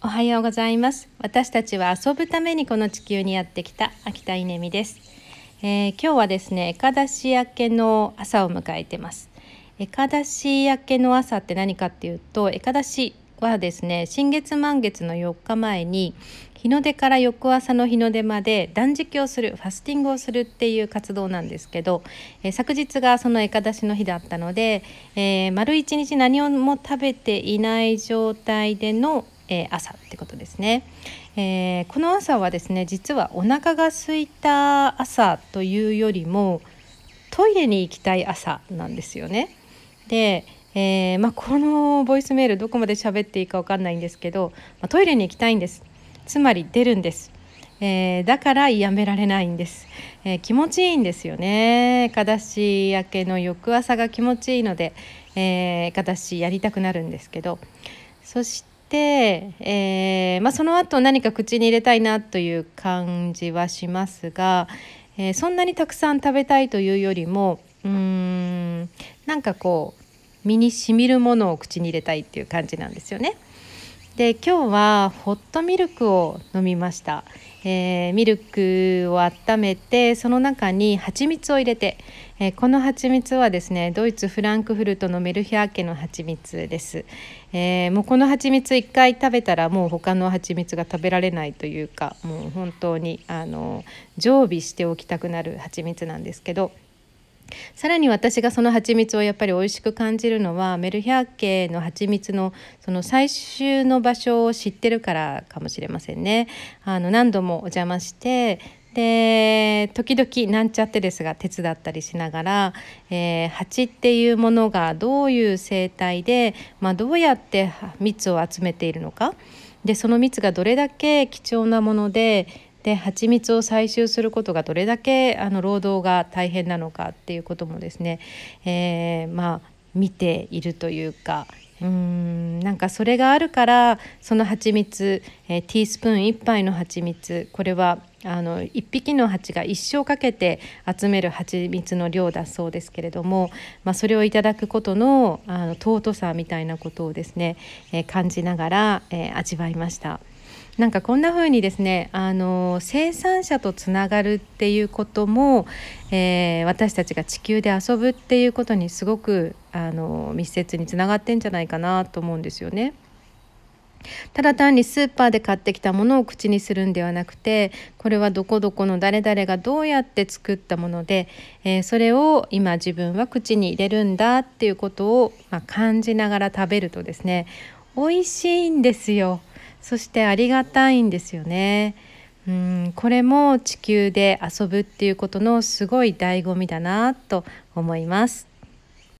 おはようございます。私たちは遊ぶためにこの地球にやってきた秋田稲美です、えー、今日はですねエカダシ明けの朝を迎えてます。エカダシ明けの朝って何かっていうとエカダシはですね新月満月の4日前に日の出から翌朝の日の出まで断食をするファスティングをするっていう活動なんですけど、えー、昨日がそのエカダシの日だったので、えー、丸一日何も食べていない状態でのえー、朝ってことですね、えー、この朝はですね実はお腹が空いた朝というよりもトイレに行きたい朝なんですよね。で、えー、まあ、このボイスメールどこまで喋っていいか分かんないんですけど、まあ、トイレに行きたいんです。つまり出るんです、え、だからやめられないんです、え、気持ちいいんですよね。かだし明けの翌朝が気持ちいいので、えー、かだしやりたくなるんですけど。そしてで、えー、まあ、その後何か口に入れたいなという感じはしますが、えー、そんなにたくさん食べたいというよりもうーんなんかこう身にしみるものを口に入れたいっていう感じなんですよね。で今日はホットミルクを飲みました、えー、ミルクを温めてその中に蜂蜜を入れて、えー、この蜂蜜はですねドイツフランクフルトのメルヒャー家の蜂蜜です、えー、もうこの蜂蜜1回食べたらもう他の蜂蜜が食べられないというかもう本当にあの常備しておきたくなる蜂蜜なんですけどさらに私がその蜂蜜をやっぱり美味しく感じるのはメルヒャー家の蜂蜜のその採集の場所を知ってるからかもしれませんね。あの何度もお邪魔してで時々なんちゃってですが手伝ったりしながら、えー、蜂っていうものがどういう生態で、まあ、どうやって蜜を集めているのかでその蜜がどれだけ貴重なものでで蜂蜜を採集することがどれだけあの労働が大変なのかっていうこともですね、えー、まあ見ているというかうんなんかそれがあるからその蜂蜜、えー、ティースプーン1杯の蜂蜜これはあの1匹の蜂が一生かけて集める蜂蜜の量だそうですけれども、まあ、それをいただくことのあの尊さみたいなことをですね、えー、感じながら、えー、味わいました。なんかこんな風にですねあの生産者とつながるっていうことも、えー、私たちが地球で遊ぶっていうことにすごくあの密接につながってんじゃないかなと思うんですよね。ただ単にスーパーで買ってきたものを口にするんではなくてこれはどこどこの誰々がどうやって作ったもので、えー、それを今自分は口に入れるんだっていうことを、まあ、感じながら食べるとですね美味しいんですよ。そしてありがたいんですよね。うんこれも地球で遊ぶっていうことのすごい醍醐味だなと思います。